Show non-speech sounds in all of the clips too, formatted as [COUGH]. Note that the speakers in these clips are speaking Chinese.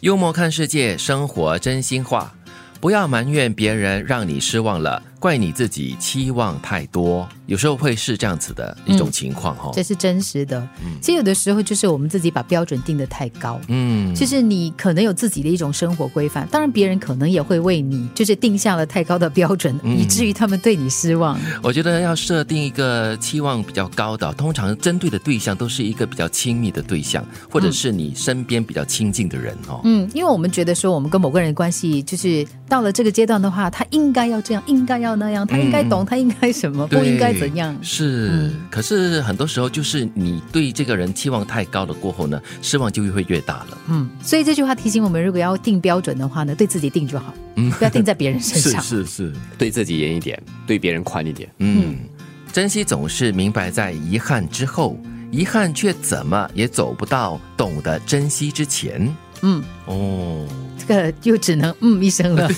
幽默看世界，生活真心话。不要埋怨别人让你失望了，怪你自己期望太多。有时候会是这样子的一种情况哈、这是真实的。其实有的时候就是我们自己把标准定得太高。嗯，就是你可能有自己的一种生活规范，当然别人可能也会为你就是定下了太高的标准，以至于他们对你失望。我觉得要设定一个期望比较高的，通常针对的对象都是一个比较亲密的对象，或者是你身边比较亲近的人哦。嗯，因为我们觉得说我们跟某个人的关系，就是到了这个阶段的话，他应该要这样，应该要那样，他应该懂，他应该什么，不应该怎样。是，嗯可是很多时候就是你对这个人期望太高了，过后呢，失望就会越大了。嗯，所以这句话提醒我们，如果要定标准的话呢，对自己定就好，嗯不要定在别人身上。[LAUGHS] 是是，对自己严一点，对别人宽一点。嗯，珍惜总是明白在遗憾之后，遗憾却怎么也走不到懂得珍惜之前。嗯，哦，这个就只能嗯一声了，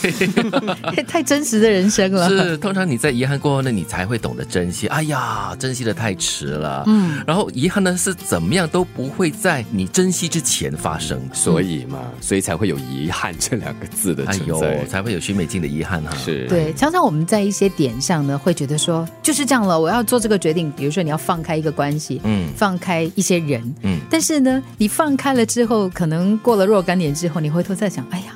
[LAUGHS] 太真实的人生了。是，通常你在遗憾过后呢，你才会懂得珍惜。哎呀，珍惜的太迟了。嗯，然后遗憾呢是怎么样都不会在你珍惜之前发生。所以嘛，所以才会有遗憾这两个字的哎呦存在。，才会有徐美静的遗憾哈。是，对，常常我们在一些点上呢，会觉得说就是这样了，我要做这个决定。比如说你要放开一个关系，嗯放开一些人，嗯，但是呢，你放开了之后，可能过了若干年之后，你回头再想，哎呀，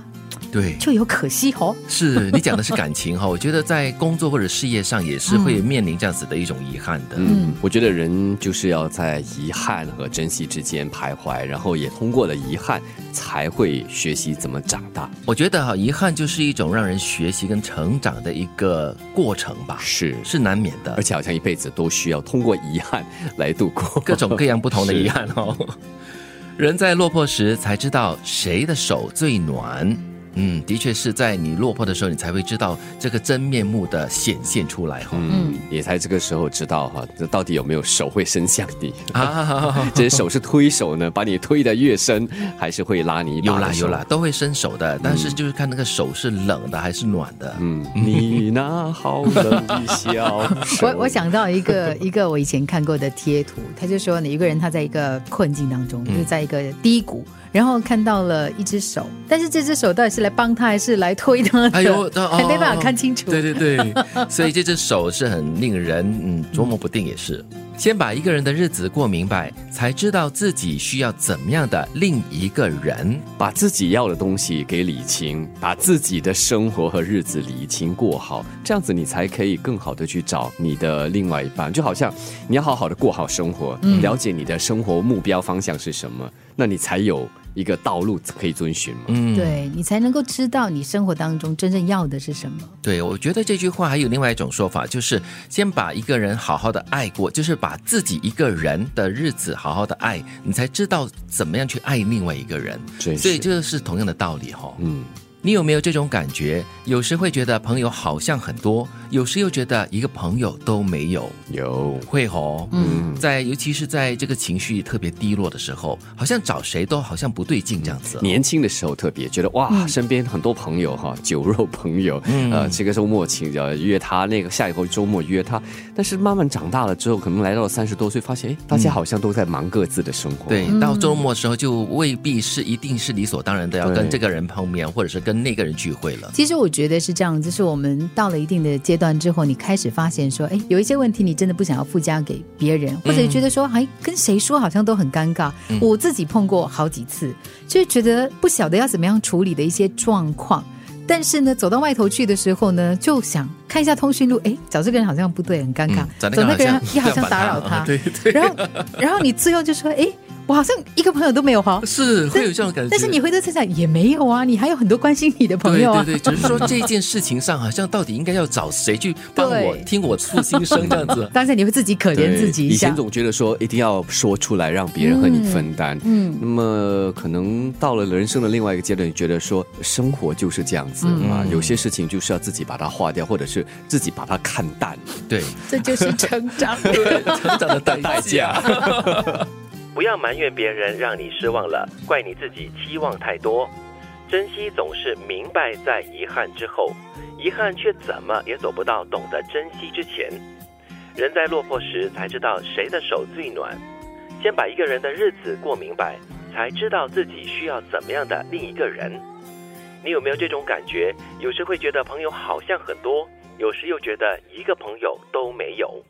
对，就有可惜哦。是你讲的是感情哈。[LAUGHS] 我觉得在工作或者事业上也是会面临这样子的一种遗憾的。嗯，我觉得人就是要在遗憾和珍惜之间徘徊，然后也通过了遗憾，才会学习怎么长大。我觉得哈，遗憾就是一种让人学习跟成长的一个过程吧，是，是难免的而。且好像一辈子都需要通过遗憾来度过各种各样不同的遗憾哦。[LAUGHS] 人在落魄时才知道谁的手最暖。嗯，的确是在你落魄的时候，你才会知道这个真面目的显现出来哈、嗯，也才这个时候知道哈，这到底有没有手会伸向你？啊，[LAUGHS] 这手是推手呢，把你推得越深，还是会拉你一把有啦有啦，。都会伸手的，但是就是看那个手是冷的还是暖的。嗯，你那好冷的笑手 [LAUGHS] 我我想到一个一个我以前看过的贴图，他就说呢，一个人他在一个困境当中，就是在一个低谷，然后看到了一只手，但是这只手到底是来帮他还是来推他的？哎呦，[LAUGHS] 哦还没办法看清楚。对对对，[LAUGHS] 所以这只手是很令人嗯琢磨不定，也是。先把一个人的日子过明白，才知道自己需要怎么样的另一个人。把自己要的东西给理清，把自己的生活和日子理清过好，这样子你才可以更好的去找你的另外一半。就好像你要好好的过好生活，了解你的生活目标方向是什么，那你才有一个道路可以遵循嘛。嗯，对你才能够知道你生活当中真正要的是什么。对，我觉得这句话还有另外一种说法，就是先把一个人好好的爱过，就是把自己一个人的日子好好的爱，你才知道怎么样去爱另外一个人。所以这是同样的道理哈、嗯，你有没有这种感觉？有时会觉得朋友好像很多，有时又觉得一个朋友都没有。有，会哦，嗯，在尤其是在这个情绪特别低落的时候，好像找谁都好像不对劲这样子、哦。年轻的时候特别觉得哇，身边很多朋友哈，酒肉朋友，呃，这个周末请呃约他，那个下一个周末约他。但是慢慢长大了之后，可能来到了三十多岁，发现哎，大家好像都在忙各自的生活。对，到周末的时候就未必是一定是理所当然的要跟这个人碰面，或者是跟那个人聚会了。其实我觉得是这样，就是我们到了一定的阶段之后，你开始发现说，哎，有一些问题你真的不想要附加给别人，或者觉得说，哎，跟谁说好像都很尴尬。我自己碰过好几次，就是觉得不晓得要怎么样处理的一些状况。但是呢，走到外头去的时候呢，就想看一下通讯录，哎，找这个人好像不对，很尴尬。嗯找那个人你好像也好像打扰他，[LAUGHS] 对对然后，然后你最后就说，哎，我好像一个朋友都没有哈。是会有这种感觉，但是你回头想想，也没有啊，你还有很多关心你的朋友啊。对对对，只是说这件事情上，好像到底应该要找谁去帮我 [LAUGHS] 对听我诉心声这样子。[LAUGHS] 当然你会自己可怜自己一下以前。总觉得说一定要说出来，让别人和你分担。嗯那么可能到了人生的另外一个阶段，你觉得说生活就是这样子嗯嘛，有些事情就是要自己把它化掉，或者是自己把它看淡。对，这就是成长。[LAUGHS] 成长的代价。不要埋怨别人让你失望了，怪你自己期望太多。珍惜总是明白在遗憾之后，遗憾却怎么也走不到懂得珍惜之前。人在落魄时才知道谁的手最暖。先把一个人的日子过明白，才知道自己需要怎么样的另一个人。你有没有这种感觉？有时会觉得朋友好像很多，有时又觉得一个朋友都没有。